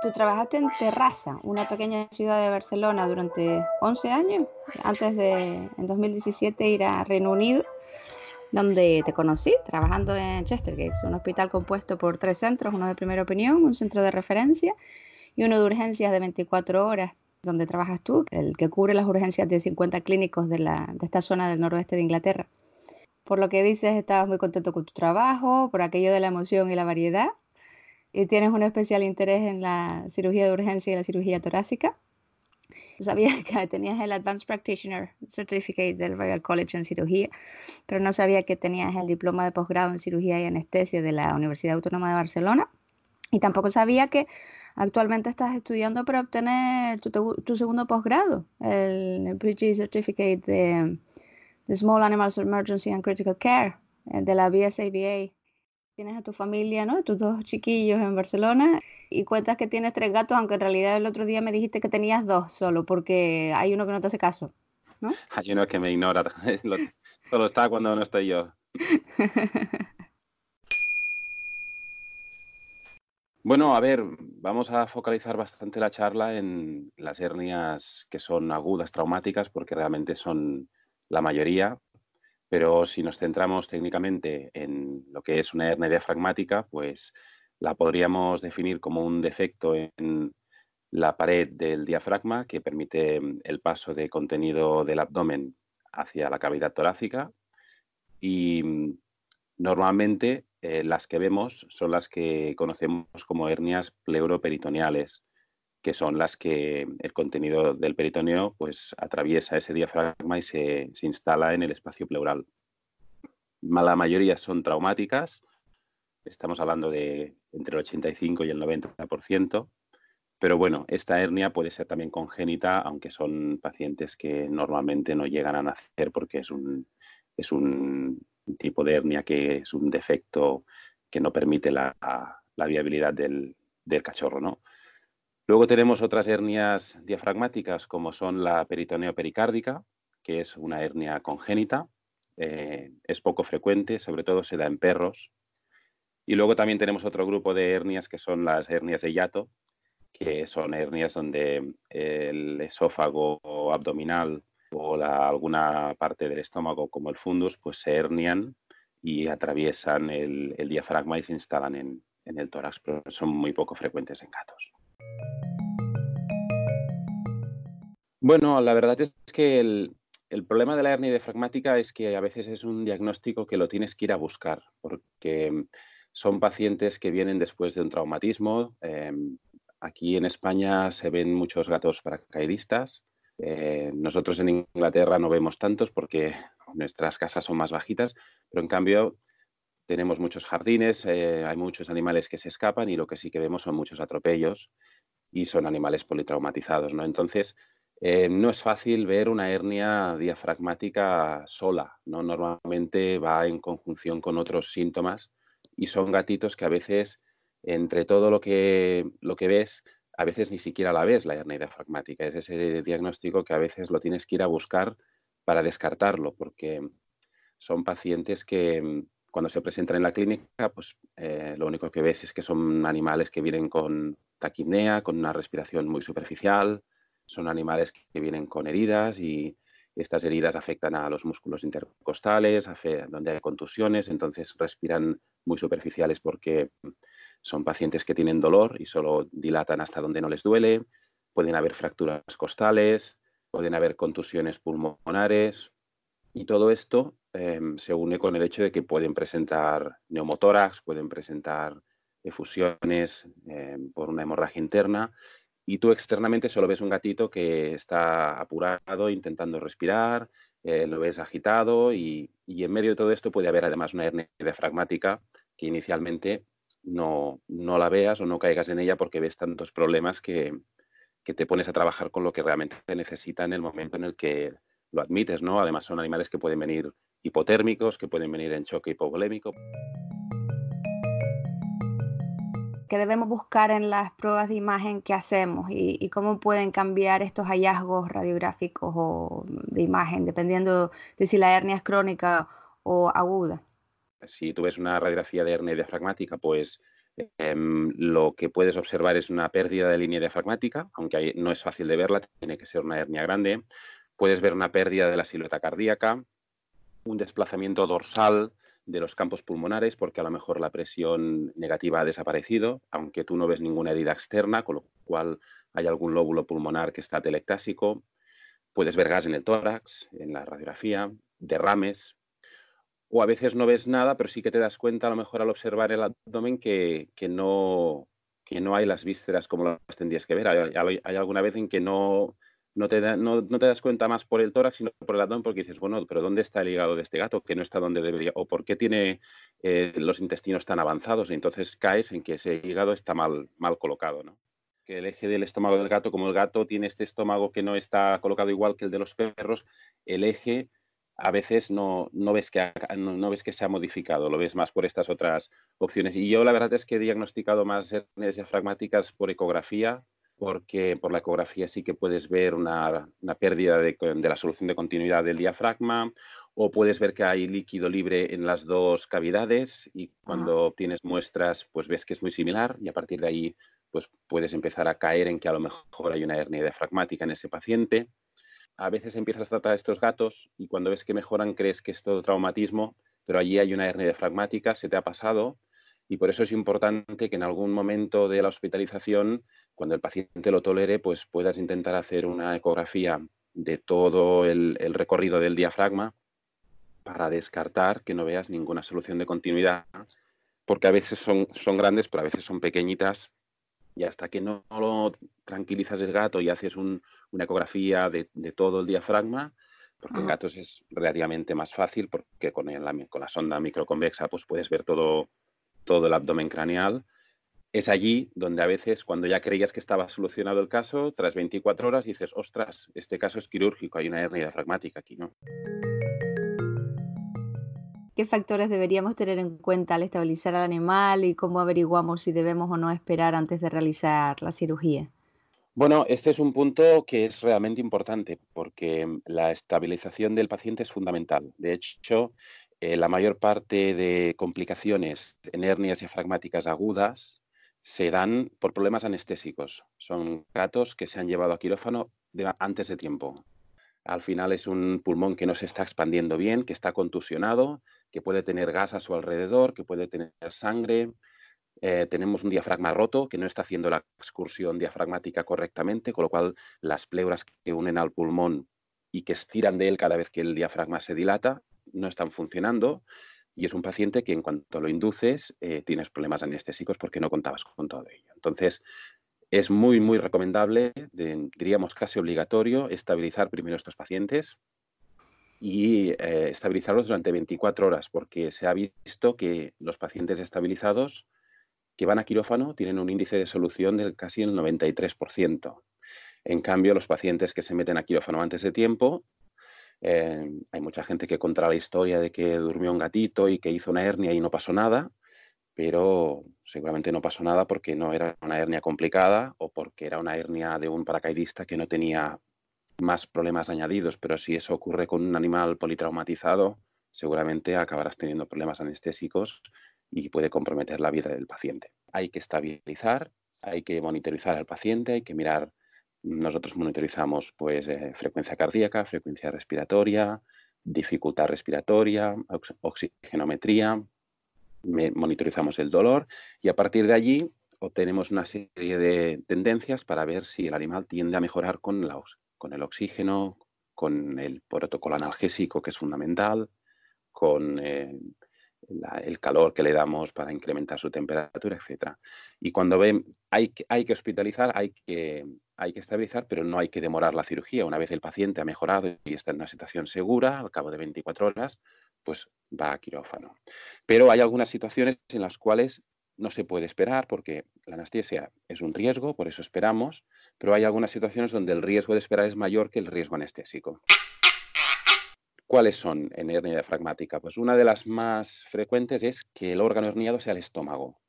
Tú trabajaste en Terrassa, una pequeña ciudad de Barcelona, durante 11 años, antes de, en 2017, ir a Reino Unido, donde te conocí, trabajando en Chestergate, un hospital compuesto por tres centros, uno de primera opinión, un centro de referencia y uno de urgencias de 24 horas, donde trabajas tú, el que cubre las urgencias de 50 clínicos de, la, de esta zona del noroeste de Inglaterra. Por lo que dices, estabas muy contento con tu trabajo, por aquello de la emoción y la variedad y tienes un especial interés en la cirugía de urgencia y la cirugía torácica. Sabía que tenías el Advanced Practitioner Certificate del Royal College en cirugía, pero no sabía que tenías el diploma de posgrado en cirugía y anestesia de la Universidad Autónoma de Barcelona. Y tampoco sabía que actualmente estás estudiando para obtener tu, segundo posgrado, el, PG Certificate de, de Small Animals Emergency and Critical Care eh, de la BSABA tienes a tu familia, ¿no? Tus dos chiquillos en Barcelona y cuentas que tienes tres gatos, aunque en realidad el otro día me dijiste que tenías dos solo, porque hay uno que no te hace caso, ¿no? Hay uno que me ignora, solo está cuando no estoy yo. Bueno, a ver, vamos a focalizar bastante la charla en las hernias que son agudas, traumáticas, porque realmente son la mayoría, pero si nos centramos técnicamente en lo que es una hernia diafragmática, pues la podríamos definir como un defecto en la pared del diafragma que permite el paso de contenido del abdomen hacia la cavidad torácica y normalmente eh, las que vemos son las que conocemos como hernias pleuroperitoneales, que son las que el contenido del peritoneo pues, atraviesa ese diafragma y se, instala en el espacio pleural. La mayoría son traumáticas, estamos hablando de entre el 85 y el 90%, pero bueno, esta hernia puede ser también congénita, aunque son pacientes que normalmente no llegan a nacer porque es un, es un tipo de hernia que es un defecto que no permite la, viabilidad del, del cachorro, ¿no? Luego tenemos otras hernias diafragmáticas como son la peritoneo pericárdica, que es una hernia congénita, eh, es poco frecuente, sobre todo se da en perros. Y luego también tenemos otro grupo de hernias que son las hernias de hiato, que son hernias donde el esófago abdominal o alguna parte del estómago como el fundus pues se hernian y atraviesan el, diafragma y se instalan en, en el tórax, pero son muy poco frecuentes en gatos. Bueno, la verdad es que el, problema de la hernia diafragmática es que a veces es un diagnóstico que lo tienes que ir a buscar, porque son pacientes que vienen después de un traumatismo. Em, aquí en España se ven muchos gatos paracaidistas. Eh, nosotros en Inglaterra no vemos tantos porque nuestras casas son más bajitas, pero en cambio tenemos muchos jardines, eh, hay muchos animales que se escapan y lo que sí que vemos son muchos atropellos y son animales politraumatizados, ¿no? Entonces, eh, no es fácil ver una hernia diafragmática sola, ¿no? Normalmente va en conjunción con otros síntomas y son gatitos que a veces, entre todo lo que, lo que ves, a veces ni siquiera la ves la hernia diafragmática. Es ese diagnóstico que a veces lo tienes que ir a buscar para descartarlo, porque son pacientes que cuando se presentan en la clínica, pues eh, lo único que ves es que son animales que vienen con taquipnea, con una respiración muy superficial, son animales que vienen con heridas y estas heridas afectan a los músculos intercostales, donde hay contusiones, entonces respiran muy superficiales porque son pacientes que tienen dolor y solo dilatan hasta donde no les duele, pueden haber fracturas costales, pueden haber contusiones pulmonares y todo esto em, se une con el hecho de que pueden presentar neumotórax, pueden presentar efusiones em, por una hemorragia interna y tú externamente solo ves un gatito que está apurado intentando respirar, eh, lo ves agitado y, en medio de todo esto puede haber además una hernia diafragmática que inicialmente no, no, la veas o no caigas en ella porque ves tantos problemas que, que te pones a trabajar con lo que realmente te necesita en el momento en el que lo admites, ¿no? Además son animales que pueden venir hipotérmicos, que pueden venir en choque hipovolémico. ¿Qué debemos buscar en las pruebas de imagen que hacemos y, cómo pueden cambiar estos hallazgos radiográficos o de imagen, dependiendo de si la hernia es crónica o aguda. Si tú ves una radiografía de hernia diafragmática, pues em, lo que puedes observar es una pérdida de línea diafragmática, aunque no es fácil de verla, tiene que ser una hernia grande. Puedes ver una pérdida de la silueta cardíaca, un desplazamiento dorsal de los campos pulmonares, porque a lo mejor la presión negativa ha desaparecido, aunque tú no ves ninguna herida externa, con lo cual hay algún lóbulo pulmonar que está telectásico. Puedes ver gas en el tórax, en la radiografía, derrames, o a veces no ves nada, pero sí que te das cuenta a lo mejor al observar el abdomen que, no, que no hay las vísceras como las tendrías que ver. Hay alguna vez en que no, no te, no, te das cuenta más por el tórax, sino por el abdomen, porque dices, bueno, pero ¿dónde está el hígado de este gato? Que no está donde debería, o por qué tiene eh, los intestinos tan avanzados, y entonces caes en que ese hígado está mal, mal colocado, ¿no? Que el eje del estómago del gato, como el gato tiene este estómago que no está colocado igual que el de los perros, el eje a veces no, no, ves que no, ves que se ha modificado, lo ves más por estas otras opciones. Y yo la verdad es que he diagnosticado más hernias diafragmáticas por ecografía, porque por la ecografía sí que puedes ver una, pérdida de, la solución de continuidad del diafragma o puedes ver que hay líquido libre en las dos cavidades y cuando obtienes muestras pues ves que es muy similar y a partir de ahí pues puedes empezar a caer en que a lo mejor hay una hernia diafragmática en ese paciente. A veces empiezas a tratar a estos gatos y cuando ves que mejoran crees que es todo traumatismo, pero allí hay una hernia diafragmática, se te ha pasado y por eso es importante que en algún momento de la hospitalización, cuando el paciente lo tolere, pues puedas intentar hacer una ecografía de todo el, recorrido del diafragma para descartar que no veas ninguna solución de continuidad, porque a veces son, son grandes, pero a veces son pequeñitas y hasta que no lo tranquilizas el gato y haces una ecografía de, todo el diafragma, porque en gatos es relativamente más fácil, porque con, con la sonda microconvexa pues puedes ver todo, todo el abdomen craneal. Es allí donde a veces, cuando ya creías que estaba solucionado el caso, tras 24 horas dices, ostras, este caso es quirúrgico, hay una hernia diafragmática aquí, ¿no? ¿Qué factores deberíamos tener en cuenta al estabilizar al animal y cómo averiguamos si debemos o no esperar antes de realizar la cirugía? Bueno, este es un punto que es realmente importante porque la estabilización del paciente es fundamental. De hecho, eh, la mayor parte de complicaciones en hernias diafragmáticas agudas se dan por problemas anestésicos. Son gatos que se han llevado a quirófano antes de tiempo. Al final es un pulmón que no se está expandiendo bien, que está contusionado, que puede tener gas a su alrededor, que puede tener sangre. Eh, tenemos un diafragma roto que no está haciendo la excursión diafragmática correctamente, con lo cual las pleuras que unen al pulmón y que estiran de él cada vez que el diafragma se dilata no están funcionando y es un paciente que en cuanto lo induces eh, tienes problemas anestésicos porque no contabas con todo ello. Entonces, es muy, muy recomendable, diríamos casi obligatorio, estabilizar primero estos pacientes y eh, estabilizarlos durante 24 horas, porque se ha visto que los pacientes estabilizados que van a quirófano tienen un índice de solución del casi el 93%. En cambio, los pacientes que se meten a quirófano antes de tiempo eh, hay mucha gente que contra la historia de que durmió un gatito y que hizo una hernia y no pasó nada, pero seguramente no pasó nada porque no era una hernia complicada o porque era una hernia de un paracaidista que no tenía más problemas añadidos. Pero si eso ocurre con un animal politraumatizado, seguramente acabarás teniendo problemas anestésicos y puede comprometer la vida del paciente. Hay que estabilizar, hay que monitorizar al paciente, hay que mirar nosotros monitorizamos pues, eh, frecuencia cardíaca, frecuencia respiratoria, dificultad respiratoria, oxigenometría, monitorizamos el dolor y a partir de allí obtenemos una serie de tendencias para ver si el animal tiende a mejorar con, con el oxígeno, con el protocolo analgésico que es fundamental, con eh, el calor que le damos para incrementar su temperatura, etc. Y cuando ven, hay, hay que hospitalizar, hay que, hay que estabilizar, pero no hay que demorar la cirugía. Una vez el paciente ha mejorado y está en una situación segura, al cabo de 24 horas, pues va a quirófano. Pero hay algunas situaciones en las cuales no se puede esperar porque la anestesia es un riesgo, por eso esperamos, pero hay algunas situaciones donde el riesgo de esperar es mayor que el riesgo anestésico. ¿Cuáles son en hernia diafragmática? Pues una de las más frecuentes es que el órgano herniado sea el estómago.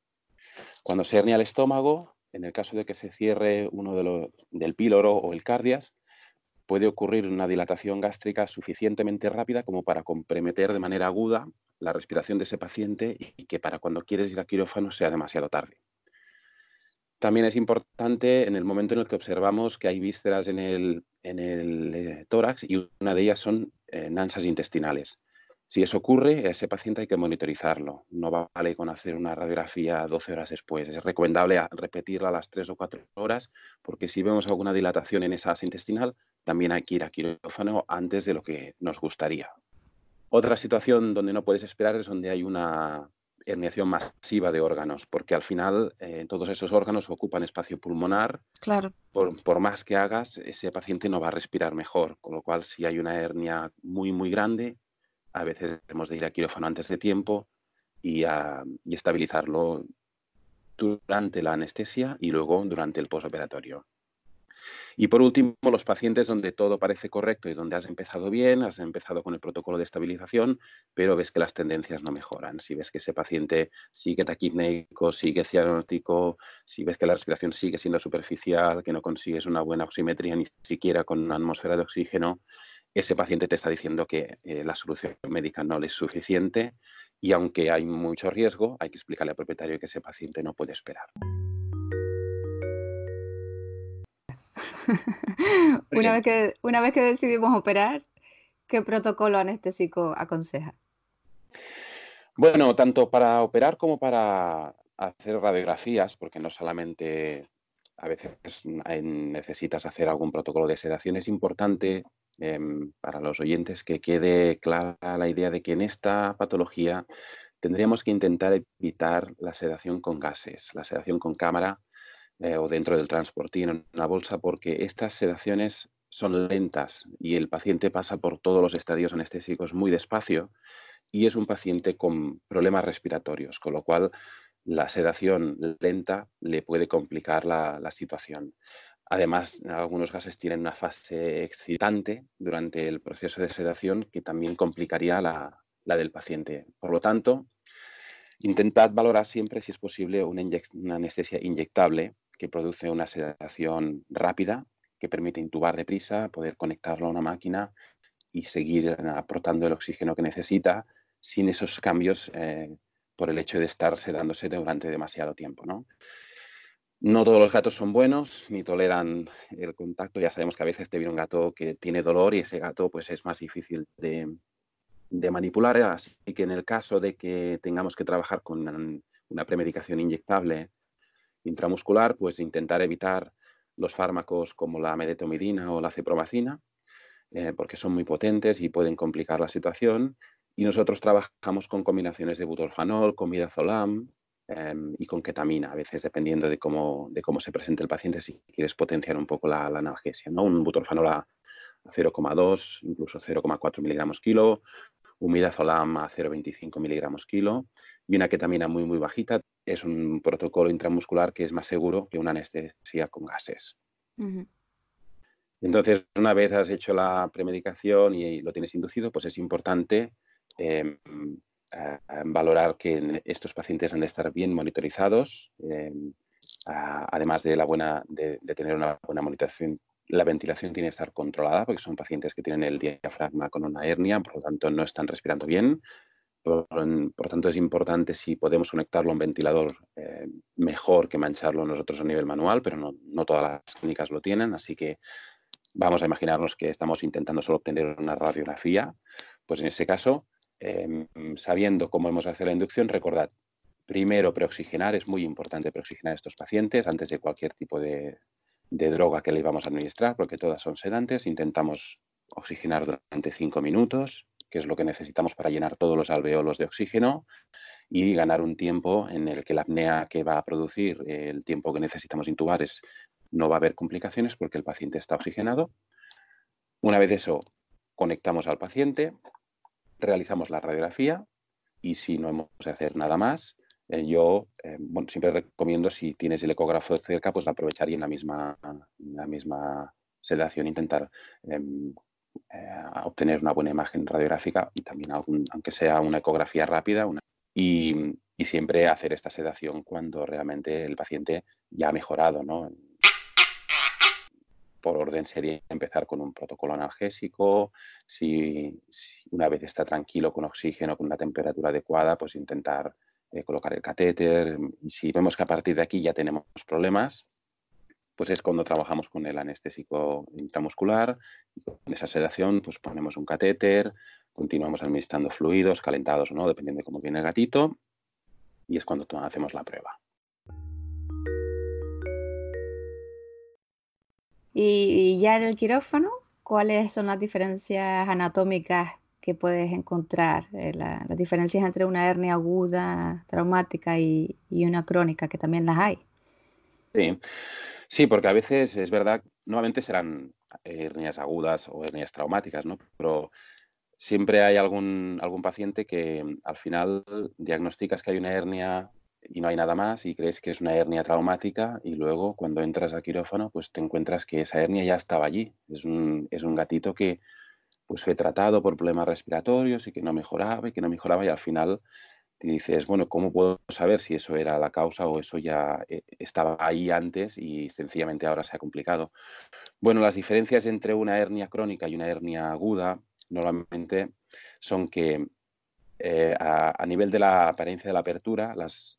Cuando se hernia el estómago, en el caso de que se cierre uno de del píloro o el cardias, puede ocurrir una dilatación gástrica suficientemente rápida como para comprometer de manera aguda la respiración de ese paciente y que para cuando quieres ir a quirófano sea demasiado tarde. También es importante en el momento en el que observamos que hay vísceras en el, eh, tórax y una de ellas son eh, nansas intestinales. Si eso ocurre, a ese paciente hay que monitorizarlo. No vale con hacer una radiografía 12 horas después. Es recomendable repetirla a las 3 o 4 horas porque si vemos alguna dilatación en esa asa intestinal, también hay que ir a quirófano antes de lo que nos gustaría. Otra situación donde no puedes esperar es donde hay una herniación masiva de órganos, porque al final eh, todos esos órganos ocupan espacio pulmonar. Claro. Por, por, más que hagas, ese paciente no va a respirar mejor, con lo cual si hay una hernia muy, muy grande, a veces hemos de ir a quirófano antes de tiempo y, estabilizarlo durante la anestesia y luego durante el posoperatorio. Y por último, los pacientes donde todo parece correcto y donde has empezado bien, has empezado con el protocolo de estabilización, pero ves que las tendencias no mejoran. Si ves que ese paciente sigue taquipneico, sigue cianótico, si ves que la respiración sigue siendo superficial, que no consigues una buena oximetría ni siquiera con una atmósfera de oxígeno, ese paciente te está diciendo que eh, la solución médica no le es suficiente y aunque hay mucho riesgo, hay que explicarle al propietario que ese paciente no puede esperar. una, vez que, una vez que decidimos operar, ¿qué protocolo anestésico aconseja? Bueno, tanto para operar como para hacer radiografías, porque no solamente a veces necesitas hacer algún protocolo de sedación, es importante Em, para los oyentes que quede clara la idea de que en esta patología tendríamos que intentar evitar la sedación con gases, la sedación con cámara eh, o dentro del transportín en una bolsa, porque estas sedaciones son lentas y el paciente pasa por todos los estadios anestésicos muy despacio y es un paciente con problemas respiratorios, con lo cual la sedación lenta le puede complicar la situación. Además, algunos gases tienen una fase excitante durante el proceso de sedación que también complicaría la, del paciente. Por lo tanto, intentad valorar siempre, si es posible, una, anestesia inyectable que produce una sedación rápida, que permite intubar deprisa, poder conectarlo a una máquina y seguir aportando el oxígeno que necesita sin esos cambios eh, por el hecho de estar sedándose durante demasiado tiempo. ¿no? No todos los gatos son buenos ni toleran el contacto. Ya sabemos que a veces te viene un gato que tiene dolor y ese gato pues es más difícil de, manipular. Así que en el caso de que tengamos que trabajar con una, premedicación inyectable intramuscular, pues intentar evitar los fármacos como la medetomidina o la cepromacina, eh, porque son muy potentes y pueden complicar la situación. Y nosotros trabajamos con combinaciones de butorfanol, con midazolam, Em, y con ketamina, a veces dependiendo de cómo, de cómo se presente el paciente, si quieres potenciar un poco la, analgesia. ¿no? Un butorfanol a 0,2, incluso 0,4 miligramos kilo, un midazolam a 0,25 miligramos kilo y una ketamina muy, muy bajita. Es un protocolo intramuscular que es más seguro que una anestesia con gases. Entonces, una vez has hecho la premedicación y lo tienes inducido, pues es importante em, valorar que estos pacientes han de estar bien monitorizados, em, además de, la buena, de, tener una buena monitorización. La ventilación tiene que estar controlada porque son pacientes que tienen el diafragma con una hernia, por lo tanto no están respirando bien. Por, tanto, es importante si podemos conectarlo a un ventilador eh, mejor que mancharlo nosotros a nivel manual, pero no, todas las clínicas lo tienen, así que vamos a imaginarnos que estamos intentando solo obtener una radiografía. Pues en ese caso, Em, sabiendo cómo hemos hacer la inducción, recordad, primero preoxigenar, es muy importante preoxigenar a estos pacientes antes de cualquier tipo de, droga que le vamos a administrar, porque todas son sedantes. Intentamos oxigenar durante cinco minutos, que es lo que necesitamos para llenar todos los alveolos de oxígeno y ganar un tiempo en el que la apnea que va a producir, el tiempo que necesitamos intubar, es, no va a haber complicaciones porque el paciente está oxigenado. Una vez eso, conectamos al paciente, realizamos la radiografía y si no hemos de hacer nada más, eh, yo eh, siempre recomiendo si tienes el ecógrafo cerca, pues aprovechar y en la misma, la misma sedación intentar em, eh, obtener una buena imagen radiográfica y también aunque sea una ecografía rápida y, siempre hacer esta sedación cuando realmente el paciente ya ha mejorado, ¿no? por orden sería empezar con un protocolo analgésico, si, una vez está tranquilo con oxígeno, con una temperatura adecuada, pues intentar eh, colocar el catéter. Si vemos que a partir de aquí ya tenemos problemas, pues es cuando trabajamos con el anestésico intramuscular y con esa sedación pues ponemos un catéter, continuamos administrando fluidos, calentados o no, dependiendo de cómo viene el gatito, y es cuando hacemos la prueba. Y, ya en el quirófano, ¿cuáles son las diferencias anatómicas que puedes encontrar? Eh, las diferencias entre una hernia aguda, traumática y, una crónica, que también las hay. Sí. Sí, porque a veces es verdad, nuevamente serán hernias agudas o hernias traumáticas, ¿no? Pero siempre hay algún, algún paciente que al final diagnosticas que hay una hernia y no hay nada más y crees que es una hernia traumática y luego cuando entras al quirófano pues te encuentras que esa hernia ya estaba allí. Es un, es un gatito que pues fue tratado por problemas respiratorios y que no mejoraba y que no mejoraba y al final te dices, bueno, ¿cómo puedo saber si eso era la causa o eso ya eh, estaba ahí antes y sencillamente ahora se ha complicado? Bueno, las diferencias entre una hernia crónica y una hernia aguda normalmente son que eh, a, nivel de la apariencia de la apertura, las,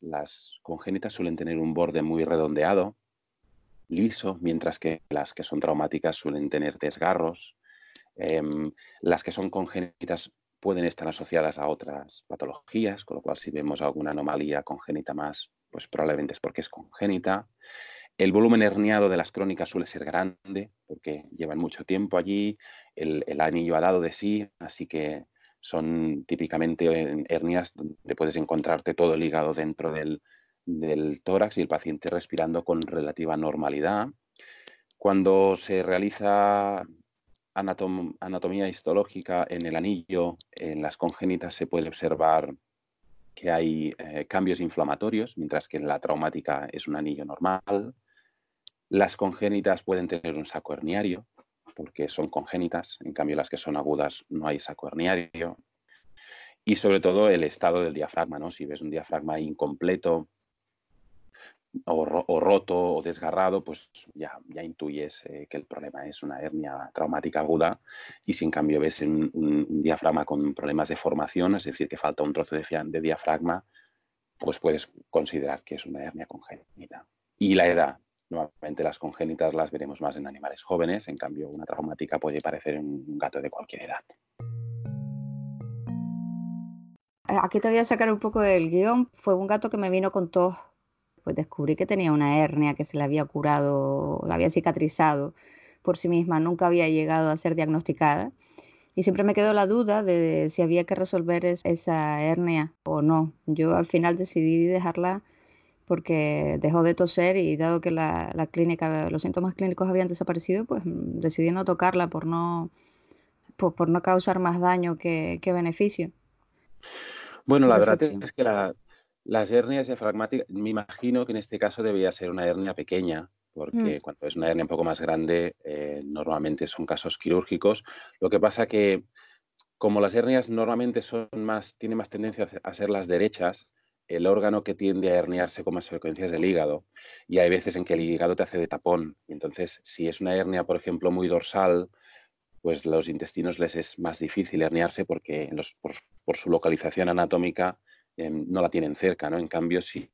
congénitas suelen tener un borde muy redondeado, liso, mientras que las que son traumáticas suelen tener desgarros. Em, las que son congénitas pueden estar asociadas a otras patologías, con lo cual si vemos alguna anomalía congénita más, pues probablemente es porque es congénita. El volumen herniado de las crónicas suele ser grande porque llevan mucho tiempo allí, el, anillo ha dado de sí, así que son típicamente hernias donde puedes encontrarte todo el hígado dentro del, tórax y el paciente respirando con relativa normalidad. Cuando se realiza anatomía histológica en el anillo, en las congénitas se puede observar que hay eh, cambios inflamatorios, mientras que en la traumática es un anillo normal. Las congénitas pueden tener un saco herniario, porque son congénitas, en cambio las que son agudas no hay saco herniario. Y sobre todo el estado del diafragma, ¿no? Si ves un diafragma incompleto o, roto o desgarrado, pues ya, ya intuyes eh, que el problema es una hernia traumática aguda. Y si en cambio ves un, un, diafragma con problemas de formación, es decir, que falta un trozo de, de diafragma, pues puedes considerar que es una hernia congénita. Y la edad, Normalmente las congénitas las veremos más en animales jóvenes, en cambio una traumática puede parecer un gato de cualquier edad. Eh, aquí te voy a sacar un poco del guion. Fue un gato que me vino con tos. Pues descubrí que tenía una hernia que se le había curado, la había cicatrizado por sí misma, nunca había llegado a ser diagnosticada. Y siempre me quedó la duda de si había que resolver esa hernia o no. Yo al final decidí dejarla porque dejó de toser y dado que la, clínica, los síntomas clínicos habían desaparecido, pues decidí no tocarla por no, por, no causar más daño que, beneficio. Bueno, la verdad es que las hernias diafragmáticas, me imagino que en este caso debía ser una hernia pequeña, porque mm. cuando es una hernia un poco más grande, eh, normalmente son casos quirúrgicos. Lo que pasa que, como las hernias normalmente son más, tienen más tendencia a ser las derechas, el órgano que tiende a herniarse con más frecuencia es el hígado. Y hay veces en que el hígado te hace de tapón. Y entonces, si es una hernia, por ejemplo, muy dorsal, pues los intestinos les es más difícil herniarse porque por, su localización anatómica em, no la tienen cerca, ¿no? En cambio, si,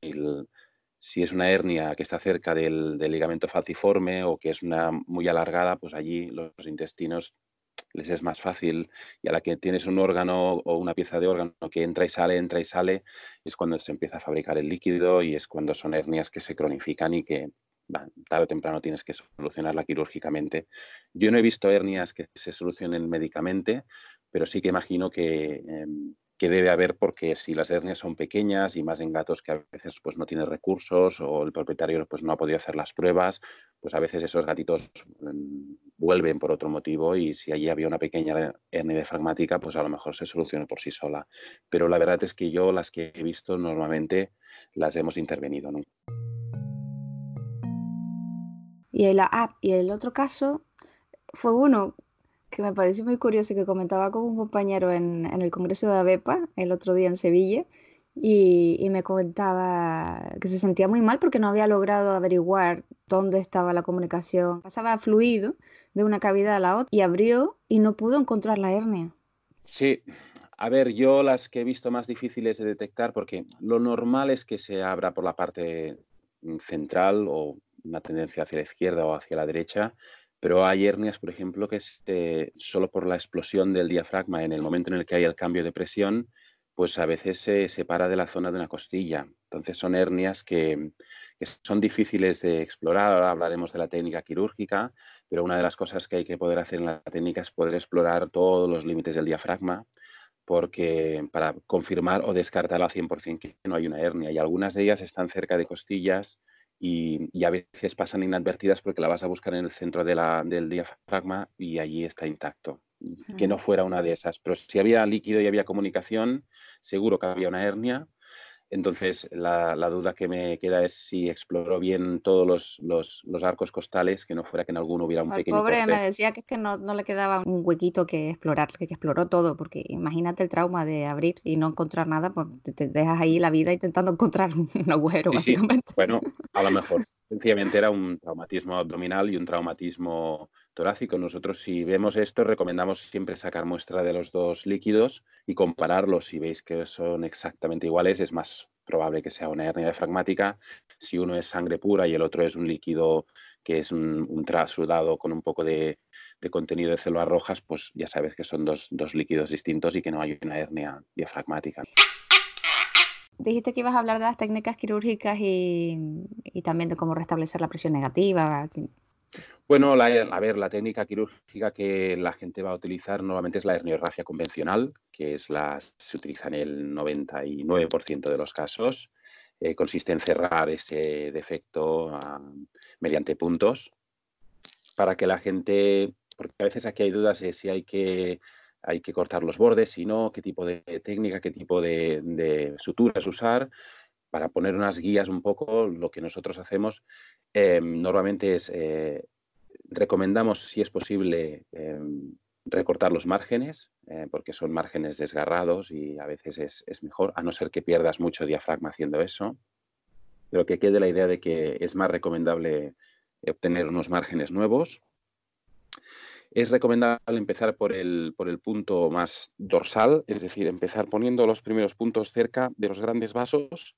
si es una hernia que está cerca del, ligamento falciforme o que es una muy alargada, pues allí los intestinos les es más fácil y a la que tienes un órgano o una pieza de órgano que entra y sale, entra y sale, es cuando se empieza a fabricar el líquido y es cuando son hernias que se cronifican y que tarde o temprano tienes que solucionarla quirúrgicamente. Yo no he visto hernias que se solucionen médicamente, pero sí que imagino que em, que debe haber porque si las hernias son pequeñas y más en gatos que a veces pues no tiene recursos o el propietario pues no ha podido hacer las pruebas, pues a veces esos gatitos mm, vuelven por otro motivo y si allí había una pequeña hernia diafragmática pues a lo mejor se soluciona por sí sola. Pero la verdad es que yo las que he visto normalmente las hemos intervenido. Y, el, ah, y el otro caso fue uno que me pareció muy curioso y que comentaba con un compañero en, el Congreso de ABEPA el otro día en Sevilla y, me comentaba que se sentía muy mal porque no había logrado averiguar dónde estaba la comunicación. Pasaba fluido de una cavidad a la otra y abrió y no pudo encontrar la hernia. Sí, a ver, yo las que he visto más difíciles de detectar, porque lo normal es que se abra por la parte central o una tendencia hacia la izquierda o hacia la derecha, pero hay hernias, por ejemplo, que solo por la explosión del diafragma en el momento en el que hay el cambio de presión, pues a veces se separa de la zona de una costilla. Entonces son hernias que, son difíciles de explorar. Ahora hablaremos de la técnica quirúrgica, pero una de las cosas que hay que poder hacer en la técnica es poder explorar todos los límites del diafragma porque para confirmar o descartar al 100% que no hay una hernia. Y algunas de ellas están cerca de costillas y, a veces pasan inadvertidas porque la vas a buscar en el centro del diafragma y allí está intacto. Que no fuera una de esas. Pero si había líquido y había comunicación, seguro que había una hernia entonces, la, duda que me queda es si exploró bien todos los, arcos costales, que no fuera que en alguno hubiera un pequeño pobre me decía que es que no, le quedaba un huequito que explorar, que, exploró todo, porque imagínate el trauma de abrir y no encontrar nada, pues te, dejas ahí la vida intentando encontrar un agujero, básicamente. Bueno, a lo mejor. Sencillamente era un traumatismo abdominal y un traumatismo torácico. Nosotros si vemos esto recomendamos siempre sacar muestra de los dos líquidos y compararlos. Si veis que son exactamente iguales es más probable que sea una hernia diafragmática. Si uno es sangre pura y el otro es un líquido que es un, trasudado con un poco de, contenido de células rojas, pues ya sabes que son dos, dos líquidos distintos y que no hay una hernia diafragmática dijiste que ibas a hablar de las técnicas quirúrgicas y, también de cómo restablecer la presión negativa. Bueno, a ver, la técnica quirúrgica que la gente va a utilizar normalmente es la herniorragia convencional, que es la se utiliza en el 99% de los casos. Eh, consiste en cerrar ese defecto ah, mediante puntos para que la gente, porque a veces aquí hay dudas de si hay que hay que cortar los bordes, si no, qué tipo de técnica, qué tipo de, suturas usar. Para poner unas guías un poco, lo que nosotros hacemos em, normalmente es, eh, recomendamos, si es posible, em, recortar los márgenes, eh, porque son márgenes desgarrados y a veces es, es, mejor, a no ser que pierdas mucho diafragma haciendo eso. Pero que quede la idea de que es más recomendable obtener unos márgenes nuevos es recomendable empezar por el, por el punto más dorsal, es decir, empezar poniendo los primeros puntos cerca de los grandes vasos,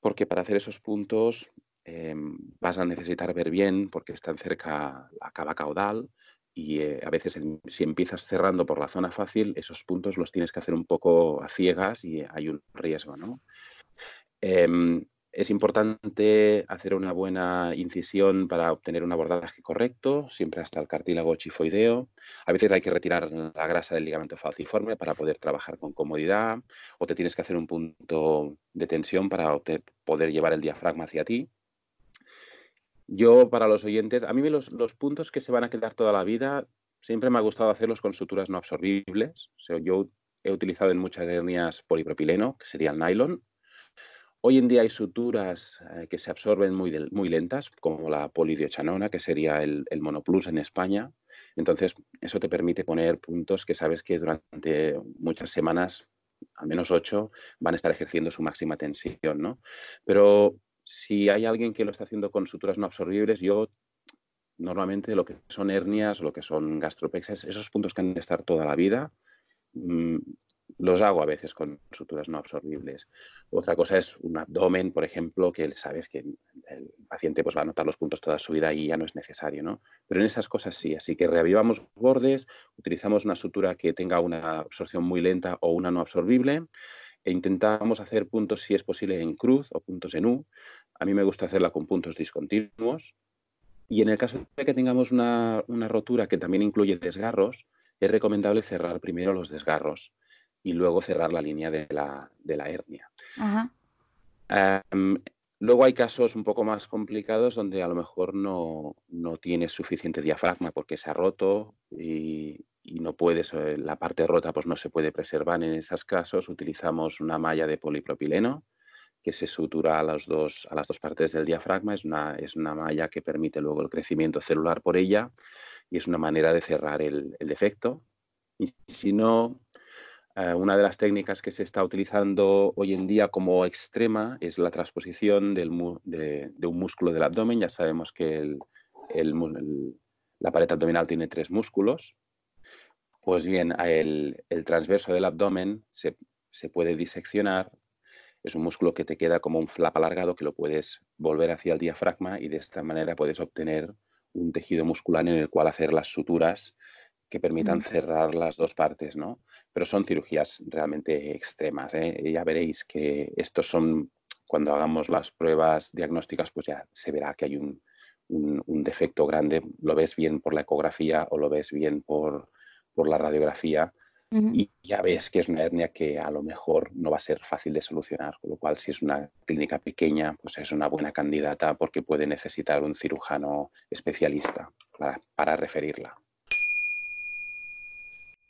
porque para hacer esos puntos em, vas a necesitar ver bien, porque están cerca la cava caudal, y eh, a veces si empiezas cerrando por la zona fácil, esos puntos los tienes que hacer un poco a ciegas y hay un riesgo, ¿no? Em, es importante hacer una buena incisión para obtener un abordaje correcto, siempre hasta el cartílago chifoideo. A veces hay que retirar la grasa del ligamento falciforme para poder trabajar con comodidad o te tienes que hacer un punto de tensión para poder llevar el diafragma hacia ti. Yo, para los oyentes, a mí los, los puntos que se van a quedar toda la vida, siempre me ha gustado hacerlos con suturas no absorbibles. yo he utilizado en muchas hernias polipropileno, que sería el nylon, Hoy en día hay suturas eh, que se absorben muy, muy lentas, como la polidiochanona, que sería el, monoplus en España. Entonces, eso te permite poner puntos que sabes que durante muchas semanas, al menos ocho, van a estar ejerciendo su máxima tensión, ¿no? Pero si hay alguien que lo está haciendo con suturas no absorbibles, yo normalmente lo que son hernias, lo que son gastropexes, esos puntos que han de estar toda la vida, mm, los hago a veces con suturas no absorbibles. Otra cosa es un abdomen, por ejemplo, que sabes que el paciente pues, va a notar los puntos toda su vida y ya no es necesario, ¿no? Pero en esas cosas sí, así que reavivamos bordes, utilizamos una sutura que tenga una absorción muy lenta o una no absorbible e intentamos hacer puntos, si es posible, en cruz o puntos en U. A mí me gusta hacerla con puntos discontinuos. Y en el caso de que tengamos una, una rotura que también incluye desgarros, es recomendable cerrar primero los desgarros y luego cerrar la línea de la, de la hernia. Em, luego hay casos un poco más complicados donde a lo mejor no, no tienes suficiente diafragma porque se ha roto y, y, no puedes, eh, la parte rota pues no se puede preservar. En esos casos utilizamos una malla de polipropileno que se sutura a, los dos, a las dos partes del diafragma. Es una, es una malla que permite luego el crecimiento celular por ella y es una manera de cerrar el, el defecto. Y si no, eh, una de las técnicas que se está utilizando hoy en día como extrema es la transposición de, un músculo del abdomen. Ya sabemos que la pared abdominal tiene tres músculos. Pues bien, el, transverso del abdomen se, se puede diseccionar es un músculo que te queda como un flap alargado que lo puedes volver hacia el diafragma y de esta manera puedes obtener un tejido muscular en el cual hacer las suturas que permitan cerrar las dos partes, ¿no? Pero son cirugías realmente extremas. ¿eh? Ya veréis que estos son, cuando hagamos las pruebas diagnósticas, pues ya se verá que hay un, un, defecto grande. Lo ves bien por la ecografía o lo ves bien por, por la radiografía y ya ves que es una hernia que a lo mejor no va a ser fácil de solucionar, con lo cual si es una clínica pequeña, pues es una buena candidata porque puede necesitar un cirujano especialista para, referirla.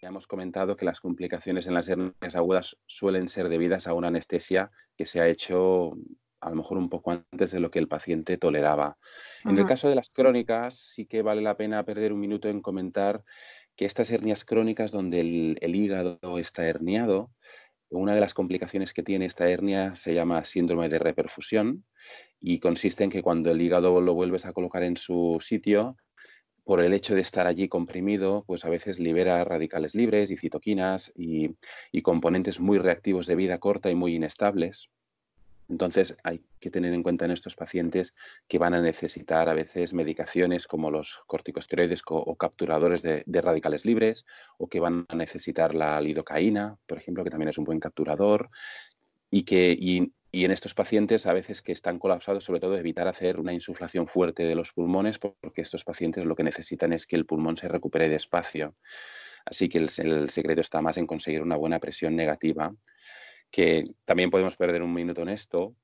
Ya hemos comentado que las complicaciones en las hernias agudas suelen ser debidas a una anestesia que se ha hecho a lo mejor un poco antes de lo que el paciente toleraba. En el caso de las crónicas, sí que vale la pena perder un minuto en comentar que estas hernias crónicas donde el, hígado está herniado, una de las complicaciones que tiene esta hernia se llama síndrome de reperfusión y consiste en que cuando el hígado lo vuelves a colocar en su sitio, por el hecho de estar allí comprimido, pues a veces libera radicales libres y citoquinas y componentes muy reactivos de vida corta y muy inestables. Entonces hay que tener en cuenta en estos pacientes que van a necesitar a veces medicaciones como los corticosteroides o capturadores de, radicales libres o que van a necesitar la lidocaína, por ejemplo, que también es un buen capturador y que y, en estos pacientes a veces que están colapsados, sobre todo evitar hacer una insuflación fuerte de los pulmones porque estos pacientes lo que necesitan es que el pulmón se recupere despacio. Así que el secreto está más en conseguir una buena presión negativa que también podemos perder un minuto en esto.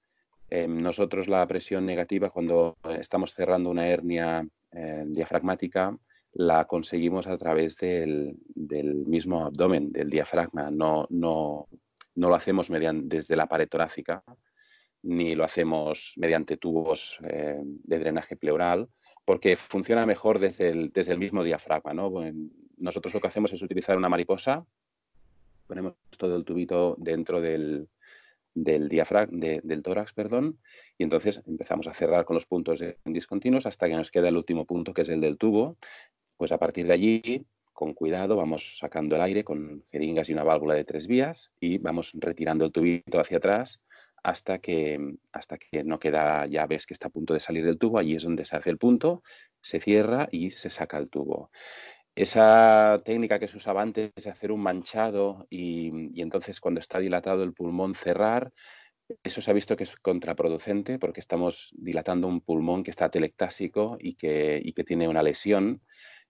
Em, nosotros la presión negativa cuando estamos cerrando una hernia eh, diafragmática la conseguimos a través del, mismo abdomen, del diafragma. No, no, no lo hacemos mediante, desde la pared torácica, ni lo hacemos mediante tubos eh, de drenaje pleural, porque funciona mejor desde el, desde el mismo diafragma. ¿no? nosotros lo que hacemos es utilizar una mariposa ponemos todo el tubito dentro del, del diafragma, del tórax, perdón, y entonces empezamos a cerrar con los puntos discontinuos hasta que nos queda el último punto, que es el del tubo. Pues a partir de allí, con cuidado, vamos sacando el aire con jeringas y una válvula de tres vías y vamos retirando el tubito hacia atrás hasta que, hasta que no queda, ya ves que está a punto de salir del tubo, allí es donde se hace el punto, se cierra y se saca el tubo esa técnica que se usaba antes de hacer un manchado y, entonces cuando está dilatado el pulmón cerrar, eso se ha visto que es contraproducente porque estamos dilatando un pulmón que está telectásico y que, que tiene una lesión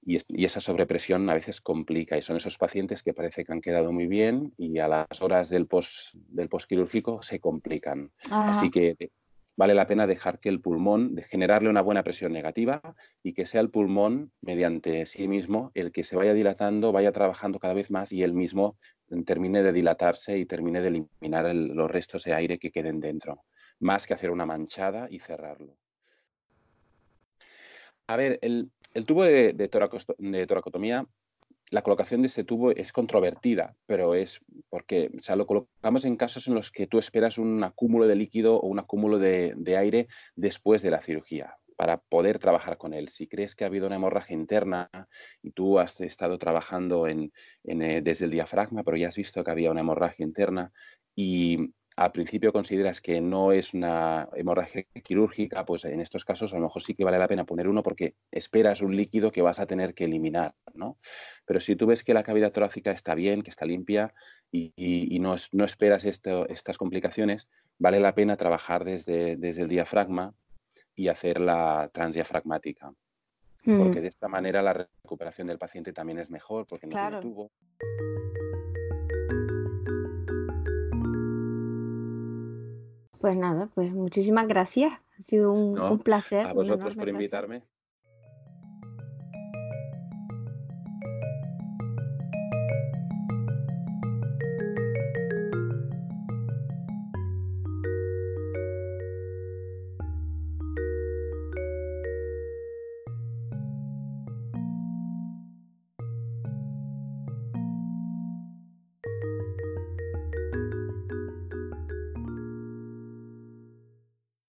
y, esa sobrepresión a veces complica y son esos pacientes que parece que han quedado muy bien y a las horas del post, del postquirúrgico se complican. Así que vale la pena dejar que el pulmón, de generarle una buena presión negativa y que sea el pulmón, mediante sí mismo, el que se vaya dilatando, vaya trabajando cada vez más y él mismo termine de dilatarse y termine de eliminar los restos de aire que queden dentro, más que hacer una manchada y cerrarlo. A ver, el, tubo de, de toracotomía la colocación de este tubo es controvertida, pero es porque o sea, lo colocamos en casos en los que tú esperas un acúmulo de líquido o un acúmulo de, aire después de la cirugía para poder trabajar con él. Si crees que ha habido una hemorragia interna y tú has estado trabajando en, eh, desde el diafragma, pero ya has visto que había una hemorragia interna y al principio consideras que no es una hemorragia quirúrgica, pues en estos casos a lo mejor sí que vale la pena poner uno porque esperas un líquido que vas a tener que eliminar, ¿no? Pero si tú ves que la cavidad torácica está bien, que está limpia y, no, esperas estas complicaciones, vale la pena trabajar desde, el diafragma y hacer la transdiafragmática. Porque mm. de esta manera la recuperación del paciente también es mejor, porque no tiene tubo. Pues nada, pues muchísimas gracias. Ha sido un, placer. A vosotros por invitarme.